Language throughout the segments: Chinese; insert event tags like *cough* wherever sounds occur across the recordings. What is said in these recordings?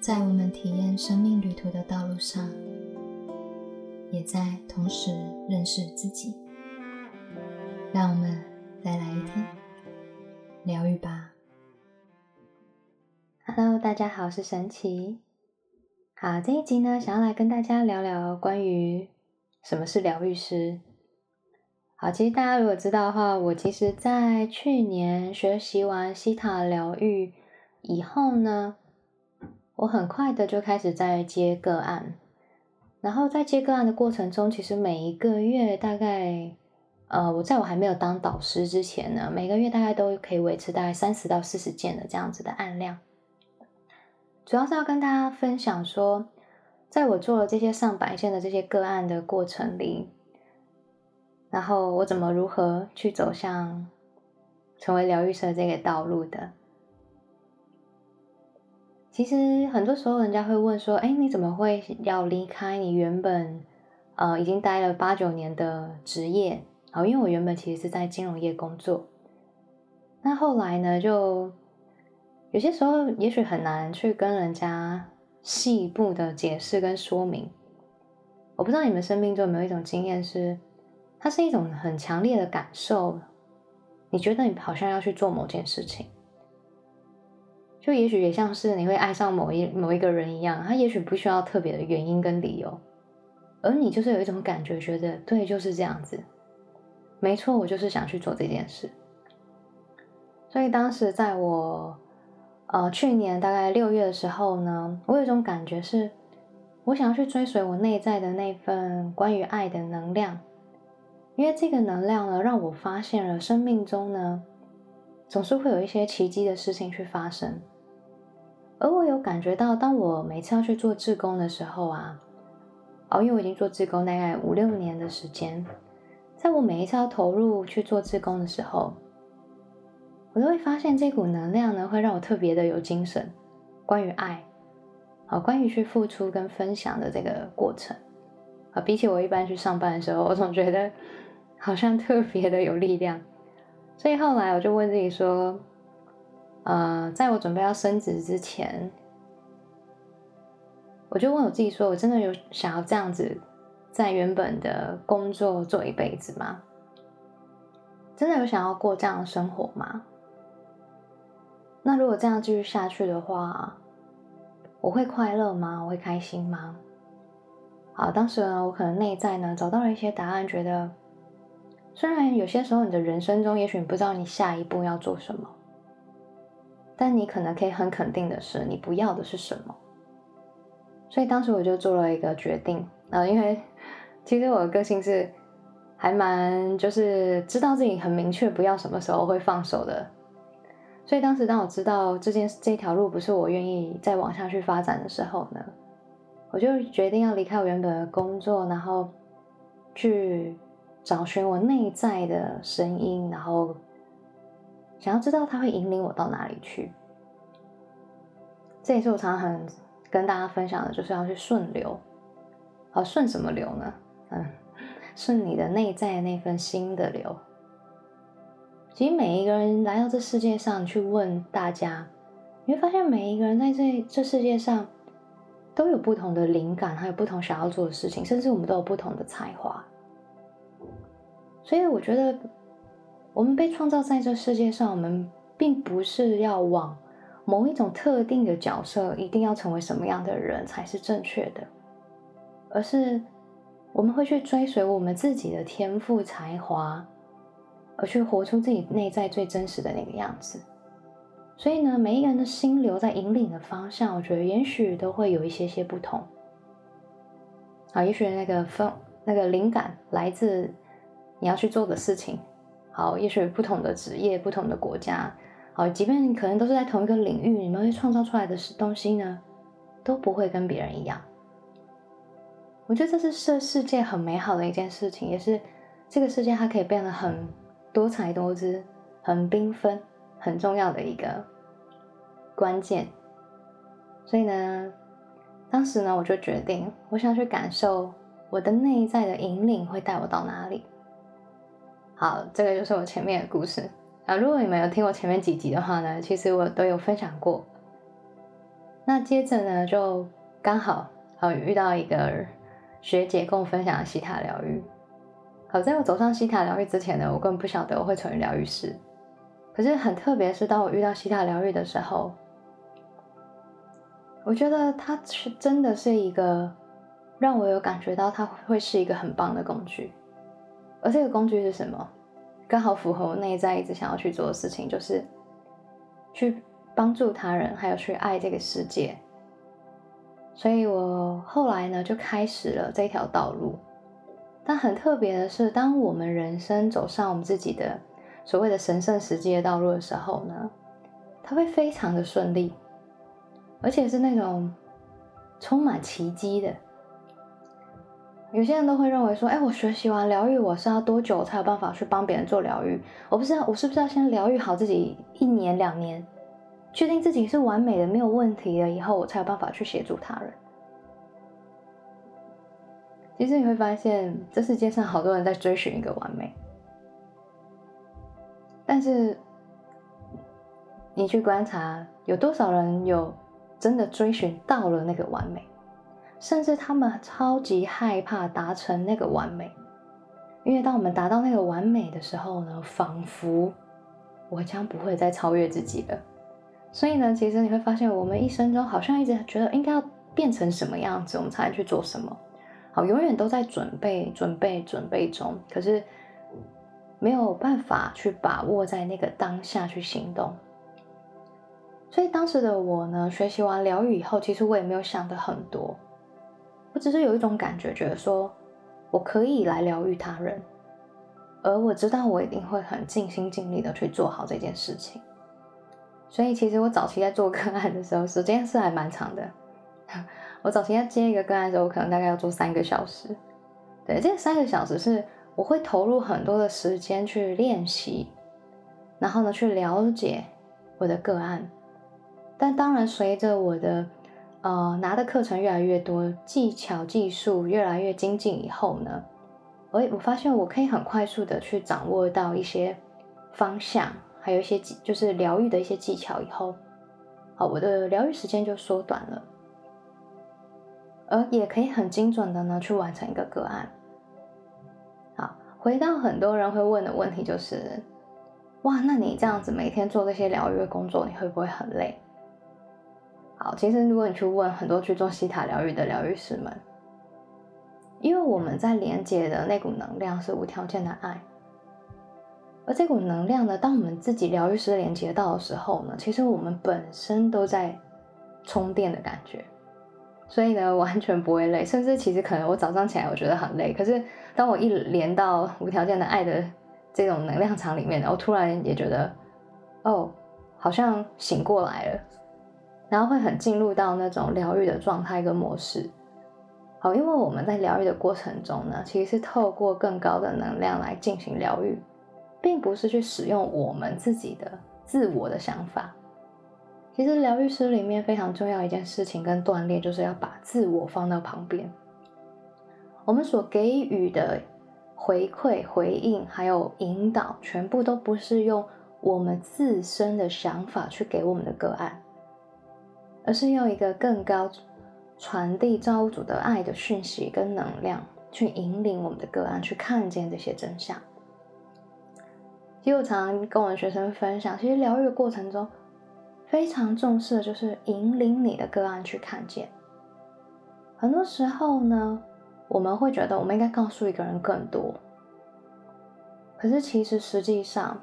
在我们体验生命旅途的道路上，也在同时认识自己。让我们再来一天疗愈吧。Hello，大家好，我是神奇。好，这一集呢，想要来跟大家聊聊关于什么是疗愈师。好，其实大家如果知道的话，我其实在去年学习完西塔疗愈以后呢，我很快的就开始在接个案。然后在接个案的过程中，其实每一个月大概，呃，我在我还没有当导师之前呢，每个月大概都可以维持大概三十到四十件的这样子的案量。主要是要跟大家分享说，在我做了这些上百件的这些个案的过程里。然后我怎么如何去走向成为疗愈师这个道路的？其实很多时候人家会问说：“哎，你怎么会要离开你原本呃已经待了八九年的职业？”好，因为我原本其实是在金融业工作。那后来呢，就有些时候也许很难去跟人家细部的解释跟说明。我不知道你们生命中有没有一种经验是？它是一种很强烈的感受，你觉得你好像要去做某件事情，就也许也像是你会爱上某一某一个人一样，他也许不需要特别的原因跟理由，而你就是有一种感觉，觉得对，就是这样子，没错，我就是想去做这件事。所以当时在我呃去年大概六月的时候呢，我有一种感觉是，我想要去追随我内在的那份关于爱的能量。因为这个能量呢，让我发现了生命中呢，总是会有一些奇迹的事情去发生。而我有感觉到，当我每次要去做志工的时候啊，哦，因为我已经做志工大概五六年的时间，在我每一次要投入去做志工的时候，我都会发现这股能量呢，会让我特别的有精神。关于爱，啊，关于去付出跟分享的这个过程，啊，比起我一般去上班的时候，我总觉得。好像特别的有力量，所以后来我就问自己说：“呃，在我准备要升职之前，我就问我自己说，我真的有想要这样子在原本的工作做一辈子吗？真的有想要过这样的生活吗？那如果这样继续下去的话，我会快乐吗？我会开心吗？”好，当时呢，我可能内在呢找到了一些答案，觉得。虽然有些时候你的人生中，也许你不知道你下一步要做什么，但你可能可以很肯定的是，你不要的是什么。所以当时我就做了一个决定，呃，因为其实我的个性是还蛮就是知道自己很明确不要什么时候会放手的。所以当时当我知道这件这条路不是我愿意再往下去发展的时候呢，我就决定要离开我原本的工作，然后去。找寻我内在的声音，然后想要知道它会引领我到哪里去。这也是我常常很跟大家分享的，就是要去顺流。好，顺什么流呢？嗯，*laughs* 顺你的内在那份心的流。其实每一个人来到这世界上，去问大家，你会发现每一个人在这这世界上都有不同的灵感，还有不同想要做的事情，甚至我们都有不同的才华。所以我觉得，我们被创造在这世界上，我们并不是要往某一种特定的角色，一定要成为什么样的人才是正确的，而是我们会去追随我们自己的天赋才华，而去活出自己内在最真实的那个样子。所以呢，每一个人的心流在引领的方向，我觉得也许都会有一些些不同。啊，也许那个风，那个灵感来自。你要去做的事情，好，也许不同的职业、不同的国家，好，即便你可能都是在同一个领域，你们会创造出来的东西呢，都不会跟别人一样。我觉得这是这世界很美好的一件事情，也是这个世界它可以变得很多彩多姿、很缤纷、很重要的一个关键。所以呢，当时呢，我就决定，我想去感受我的内在的引领会带我到哪里。好，这个就是我前面的故事啊。如果你们有听我前面几集的话呢，其实我都有分享过。那接着呢，就刚好啊遇到一个学姐跟我分享西塔疗愈。好，在我走上西塔疗愈之前呢，我根本不晓得我会成为疗愈师。可是很特别，是当我遇到西塔疗愈的时候，我觉得它是真的是一个让我有感觉到它会是一个很棒的工具。而这个工具是什么？刚好符合我内在一直想要去做的事情，就是去帮助他人，还有去爱这个世界。所以我后来呢，就开始了这条道路。但很特别的是，当我们人生走上我们自己的所谓的神圣实际的道路的时候呢，它会非常的顺利，而且是那种充满奇迹的。有些人都会认为说：“哎，我学习完疗愈，我是要多久才有办法去帮别人做疗愈？我不知道，我是不是要先疗愈好自己一年两年，确定自己是完美的、没有问题的以后，我才有办法去协助他人？”其实你会发现，这世界上好多人在追寻一个完美，但是你去观察，有多少人有真的追寻到了那个完美，甚至他们超级害怕达成那个完美，因为当我们达到那个完美的时候呢，仿佛我将不会再超越自己了。所以呢，其实你会发现，我们一生中好像一直觉得应该要变成什么样子，我们才能去做什么。好，永远都在准备、准备、准备中，可是没有办法去把握在那个当下去行动。所以当时的我呢，学习完疗愈以后，其实我也没有想的很多，只是有一种感觉，觉得说我可以来疗愈他人，而我知道我一定会很尽心尽力的去做好这件事情。所以其实我早期在做 *laughs* 个案的时候，时间是还蛮长的。*laughs* 我早期在接一个个案的时候，我可能大概要做三个小时。对，这三个小时是我会投入很多的时间去练习，然后呢去了解我的个案。但当然，随着我的呃拿的课程越来越多，技巧技术越来越精进以后呢，我我发现我可以很快速的去掌握到一些方向，还有一些技就是疗愈的一些技巧以后，好，我的疗愈时间就缩短了。而也可以很精准的呢去完成一个个案。好，回到很多人会问的问题就是，哇，那你这样子每天做这些疗愈的工作，你会不会很累？好，其实如果你去问很多去做西塔疗愈的疗愈师们，因为我们在连接的那股能量是无条件的爱，而这股能量呢，当我们自己疗愈师连接到的时候呢，其实我们本身都在充电的感觉。所以呢，完全不会累，甚至其实可能我早上起来我觉得很累，可是当我一连到无条件的爱的这种能量场里面，我突然也觉得，哦，好像醒过来了，然后会很进入到那种疗愈的状态跟模式。好，因为我们在疗愈的过程中呢，其实是透过更高的能量来进行疗愈，并不是去使用我们自己的自我的想法。其实疗愈师里面非常重要一件事情跟锻炼，就是要把自我放到旁边。我们所给予的回馈、回应还有引导，全部都不是用我们自身的想法去给我们的个案，而是用一个更高传递造物主的爱的讯息跟能量，去引领我们的个案去看见这些真相。其实我常常跟我的学生分享，其实疗愈的过程中。非常重视的就是引领你的个案去看见。很多时候呢，我们会觉得我们应该告诉一个人更多，可是其实实际上，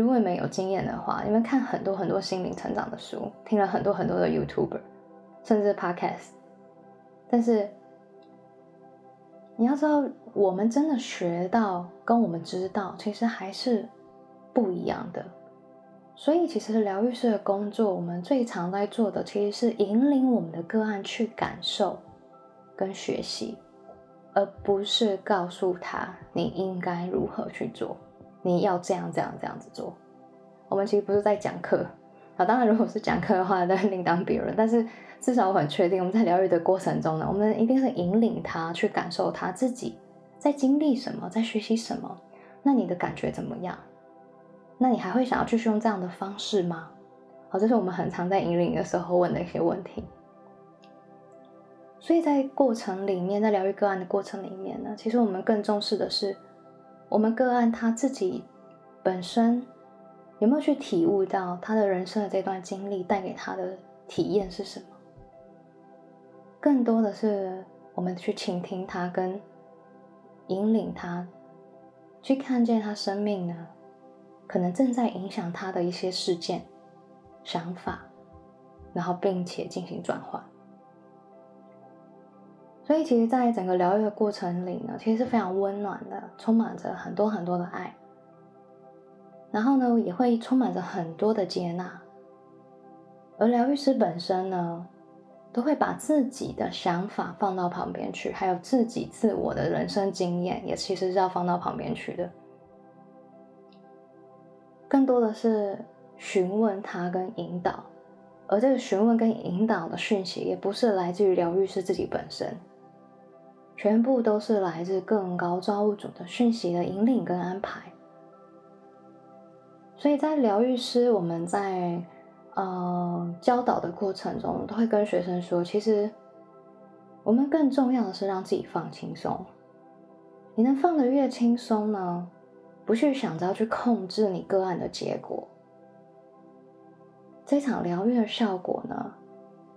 如果你们有经验的话，你们看很多很多心灵成长的书，听了很多很多的 YouTuber，甚至 Podcast，但是你要知道，我们真的学到跟我们知道，其实还是不一样的。所以，其实疗愈师的工作，我们最常在做的，其实是引领我们的个案去感受跟学习，而不是告诉他你应该如何去做，你要这样这样这样子做。我们其实不是在讲课啊，当然，如果是讲课的话，那另当别论。但是，至少我很确定，我们在疗愈的过程中呢，我们一定是引领他去感受他自己在经历什么，在学习什么。那你的感觉怎么样？那你还会想要继续用这样的方式吗？好，这是我们很常在引领的时候问的一些问题。所以在过程里面，在疗愈个案的过程里面呢，其实我们更重视的是，我们个案他自己本身有没有去体悟到他的人生的这段经历带给他的体验是什么。更多的是我们去倾听他，跟引领他，去看见他生命呢，可能正在影响他的一些事件、想法，然后并且进行转化。所以，其实，在整个疗愈的过程里呢，其实是非常温暖的，充满着很多很多的爱。然后呢，也会充满着很多的接纳。而疗愈师本身呢，都会把自己的想法放到旁边去，还有自己自我的人生经验，也其实是要放到旁边去的。更多的是询问他跟引导，而这个询问跟引导的讯息，也不是来自于疗愈师自己本身。全部都是来自更高造物主的讯息的引领跟安排，所以在疗愈师我们在呃教导的过程中，都会跟学生说，其实我们更重要的是让自己放轻松。你能放得越轻松呢，不去想着要去控制你个案的结果，这场疗愈的效果呢，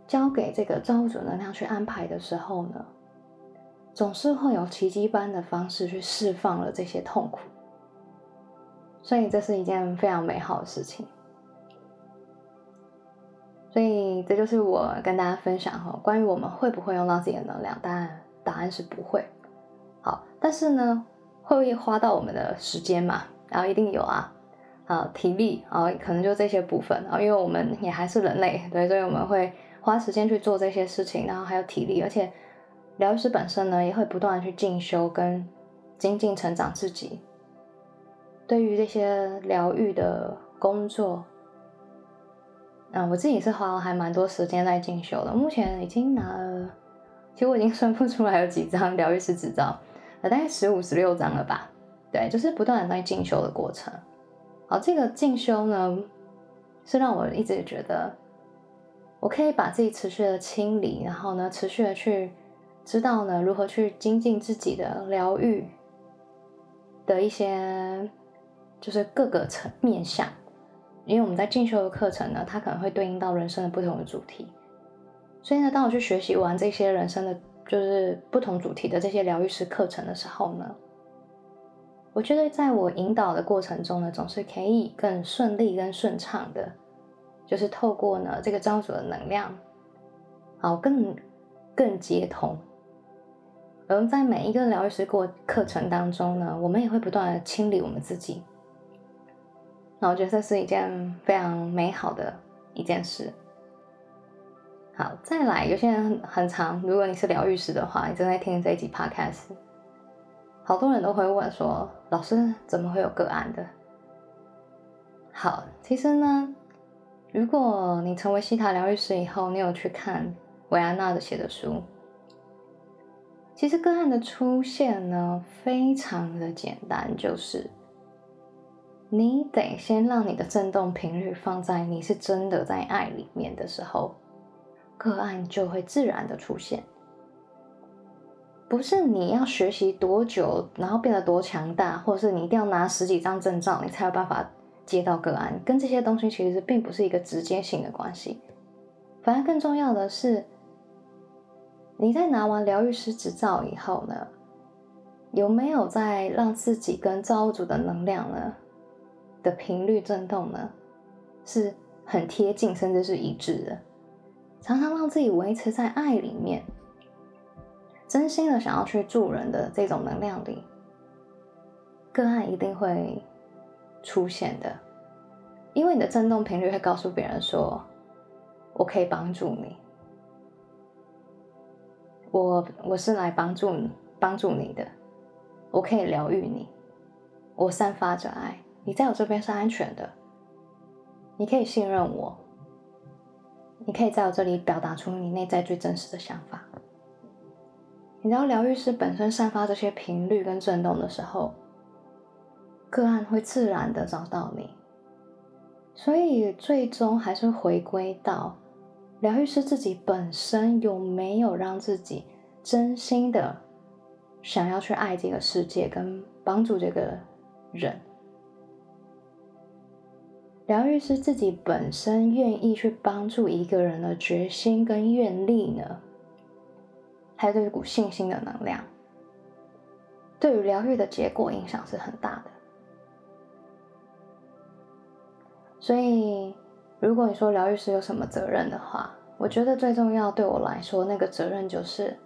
交给这个造物主能量去安排的时候呢。总是会有奇迹般的方式去释放了这些痛苦，所以这是一件非常美好的事情。所以这就是我跟大家分享哈，关于我们会不会用到自己的能量，当然答案是不会。好，但是呢，会不会花到我们的时间嘛？然后一定有啊，啊，体力啊，可能就这些部分啊，因为我们也还是人类，对，所以我们会花时间去做这些事情，然后还有体力，而且。疗愈师本身呢，也会不断的去进修跟精进成长自己。对于这些疗愈的工作，嗯，我自己是花了还蛮多时间在进修的。目前已经拿了，其实我已经算不出来有几张疗愈师执照，大概十五、十六张了吧。对，就是不断的在进修的过程。好，这个进修呢，是让我一直觉得，我可以把自己持续的清理，然后呢，持续的去。知道呢，如何去精进自己的疗愈的一些，就是各个层面向。因为我们在进修的课程呢，它可能会对应到人生的不同的主题。所以呢，当我去学习完这些人生的就是不同主题的这些疗愈师课程的时候呢，我觉得在我引导的过程中呢，总是可以更顺利、更顺畅的，就是透过呢这个招主的能量，好更更接通。而在每一个疗愈师过课程当中呢，我们也会不断的清理我们自己。那我觉得这是一件非常美好的一件事。好，再来，有些人很很长，如果你是疗愈师的话，你正在听这一集 podcast，好多人都会问说：“老师怎么会有个案的？”好，其实呢，如果你成为西塔疗愈师以后，你有去看维安娜的写的书。其实个案的出现呢，非常的简单，就是你得先让你的振动频率放在你是真的在爱里面的时候，个案就会自然的出现。不是你要学习多久，然后变得多强大，或者是你一定要拿十几张证照，你才有办法接到个案，跟这些东西其实并不是一个直接性的关系。反而更重要的是。你在拿完疗愈师执照以后呢，有没有在让自己跟造物主的能量呢的频率震动呢，是很贴近，甚至是一致的？常常让自己维持在爱里面，真心的想要去助人的这种能量里，个案一定会出现的，因为你的震动频率会告诉别人说：“我可以帮助你。”我我是来帮助你帮助你的，我可以疗愈你，我散发着爱，你在我这边是安全的，你可以信任我，你可以在我这里表达出你内在最真实的想法。你知道疗愈师本身散发这些频率跟震动的时候，个案会自然的找到你，所以最终还是回归到疗愈师自己本身有没有让自己真心的想要去爱这个世界，跟帮助这个人。疗愈师自己本身愿意去帮助一个人的决心跟愿力呢，还有这股信心的能量，对于疗愈的结果影响是很大的。所以，如果你说疗愈师有什么责任的话，我觉得最重要对我来说，那个责任就是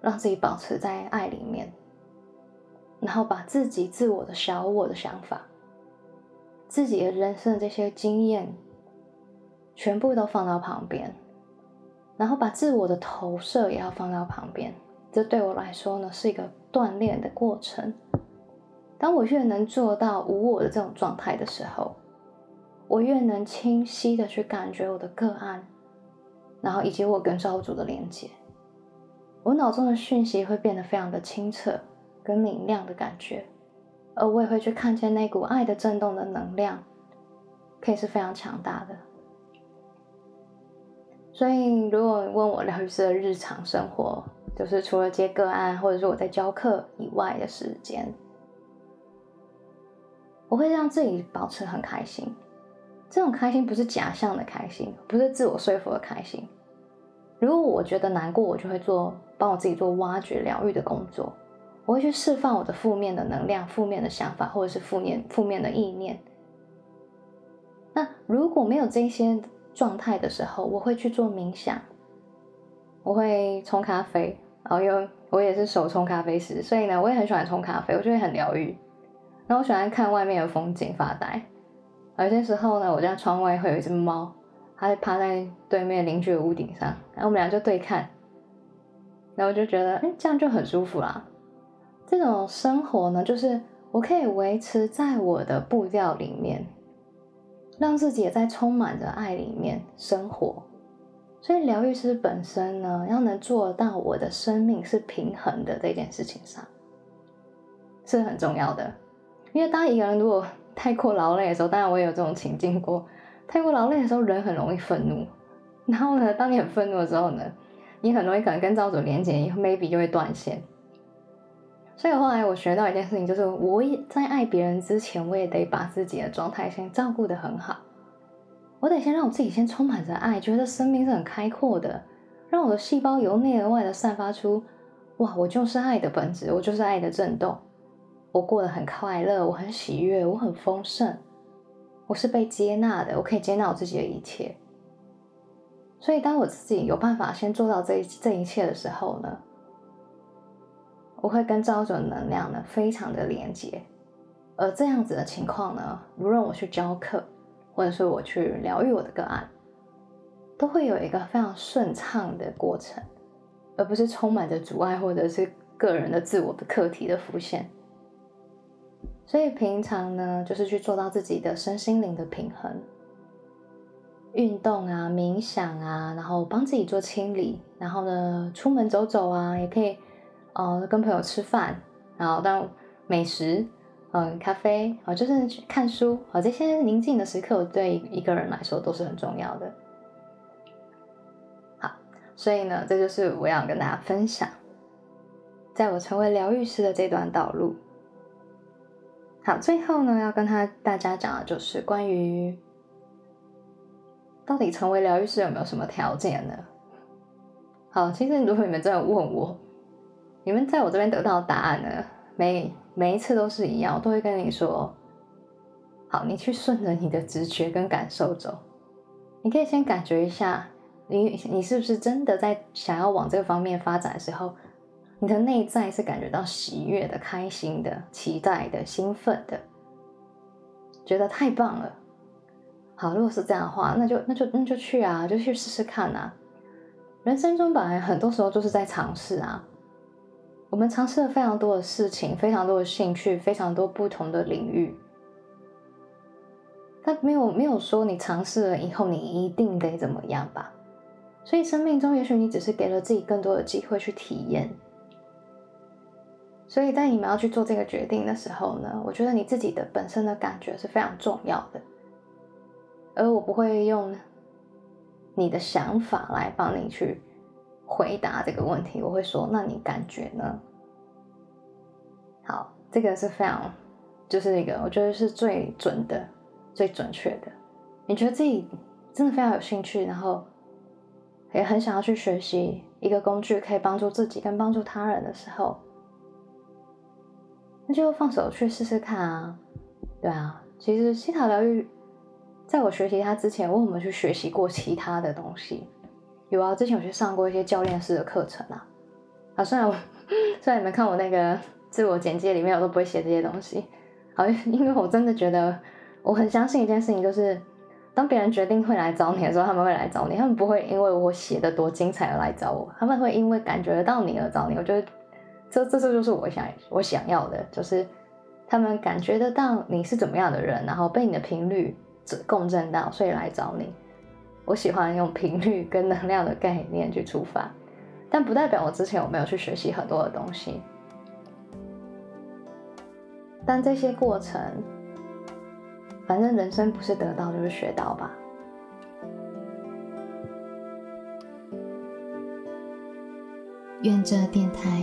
让自己保持在爱里面，然后把自己自我的小我的想法、自己的人生的这些经验，全部都放到旁边，然后把自我的投射也要放到旁边。这对我来说呢，是一个锻炼的过程。当我越能做到无我的这种状态的时候，我越能清晰的去感觉我的个案，然后以及我跟造物主的连接，我脑中的讯息会变得非常的清澈跟明亮的感觉，而我也会去看见那股爱的震动的能量，可以是非常强大的。所以，如果问我疗愈师的日常生活，就是除了接个案或者是我在教课以外的时间，我会让自己保持很开心。这种开心不是假象的开心，不是自我说服的开心。如果我觉得难过，我就会做帮我自己做挖掘疗愈的工作，我会去释放我的负面的能量、负面的想法或者是负面负面的意念。那如果没有这些状态的时候，我会去做冥想，我会冲咖啡，然后因为我也是手冲咖啡师，所以呢，我也很喜欢冲咖啡，我觉得很疗愈。那我喜欢看外面的风景发呆。有些时候呢，我家窗外会有一只猫，它趴在对面邻居的屋顶上，然后我们俩就对看，然后就觉得，哎，这样就很舒服啦。这种生活呢，就是我可以维持在我的步调里面，让自己也在充满着爱里面生活。所以，疗愈师本身呢，要能做到我的生命是平衡的这件事情上，是很重要的。因为当一个人如果太过劳累的时候，当然我也有这种情境过。太过劳累的时候，人很容易愤怒。然后呢，当你很愤怒的时候呢，你很容易可能跟造主连接，maybe 就会断线。所以后来我学到一件事情，就是我也在爱别人之前，我也得把自己的状态先照顾得很好。我得先让我自己先充满着爱，觉得生命是很开阔的，让我的细胞由内而外的散发出，哇，我就是爱的本质，我就是爱的震动。我过得很快乐，我很喜悦，我很丰盛，我是被接纳的，我可以接纳我自己的一切。所以，当我自己有办法先做到这一这一切的时候呢，我会跟造物的能量呢非常的连接。而这样子的情况呢，无论我去教课，或者是我去疗愈我的个案，都会有一个非常顺畅的过程，而不是充满着阻碍或者是个人的自我的课题的浮现。所以平常呢，就是去做到自己的身心灵的平衡，运动啊、冥想啊，然后帮自己做清理，然后呢，出门走走啊，也可以，呃，跟朋友吃饭，然后当美食，嗯，咖啡，啊，就是去看书，啊，这些宁静的时刻，对一个人来说都是很重要的。好，所以呢，这就是我要跟大家分享，在我成为疗愈师的这段道路。好，最后呢，要跟他大家讲的就是关于到底成为疗愈师有没有什么条件呢？好，其实如果你们真的问我，你们在我这边得到答案呢，每每一次都是一样，我都会跟你说，好，你去顺着你的直觉跟感受走，你可以先感觉一下，你你是不是真的在想要往这个方面发展的时候。你的内在是感觉到喜悦的、开心的、期待的、兴奋的，觉得太棒了。好，如果是这样的话，那就那就那就去啊，就去试试看啊。人生中本来很多时候就是在尝试啊。我们尝试了非常多的事情，非常多的兴趣，非常多不同的领域。他没有没有说你尝试了以后你一定得怎么样吧？所以生命中也许你只是给了自己更多的机会去体验。所以在你们要去做这个决定的时候呢，我觉得你自己的本身的感觉是非常重要的。而我不会用你的想法来帮你去回答这个问题。我会说，那你感觉呢？好，这个是非常，就是一个我觉得是最准的、最准确的。你觉得自己真的非常有兴趣，然后也很想要去学习一个工具，可以帮助自己跟帮助他人的时候，那就放手去试试看啊！对啊，其实西塔疗愈，在我学习它之前，我有没有去学习过其他的东西？有啊，之前有去上过一些教练式的课程啊。啊，虽然我 *laughs* 虽然你们看我那个。自我简介里面我都不会写这些东西，好，因为我真的觉得我很相信一件事情，就是当别人决定会来找你的时候，他们会来找你，他们不会因为我写的多精彩而来找我，他们会因为感觉得到你而找你。我觉得这这这就是我想我想要的，就是他们感觉得到你是怎么样的人，然后被你的频率共振到，所以来找你。我喜欢用频率跟能量的概念去出发，但不代表我之前有没有去学习很多的东西。但这些过程，反正人生不是得到就是学到吧。愿这电台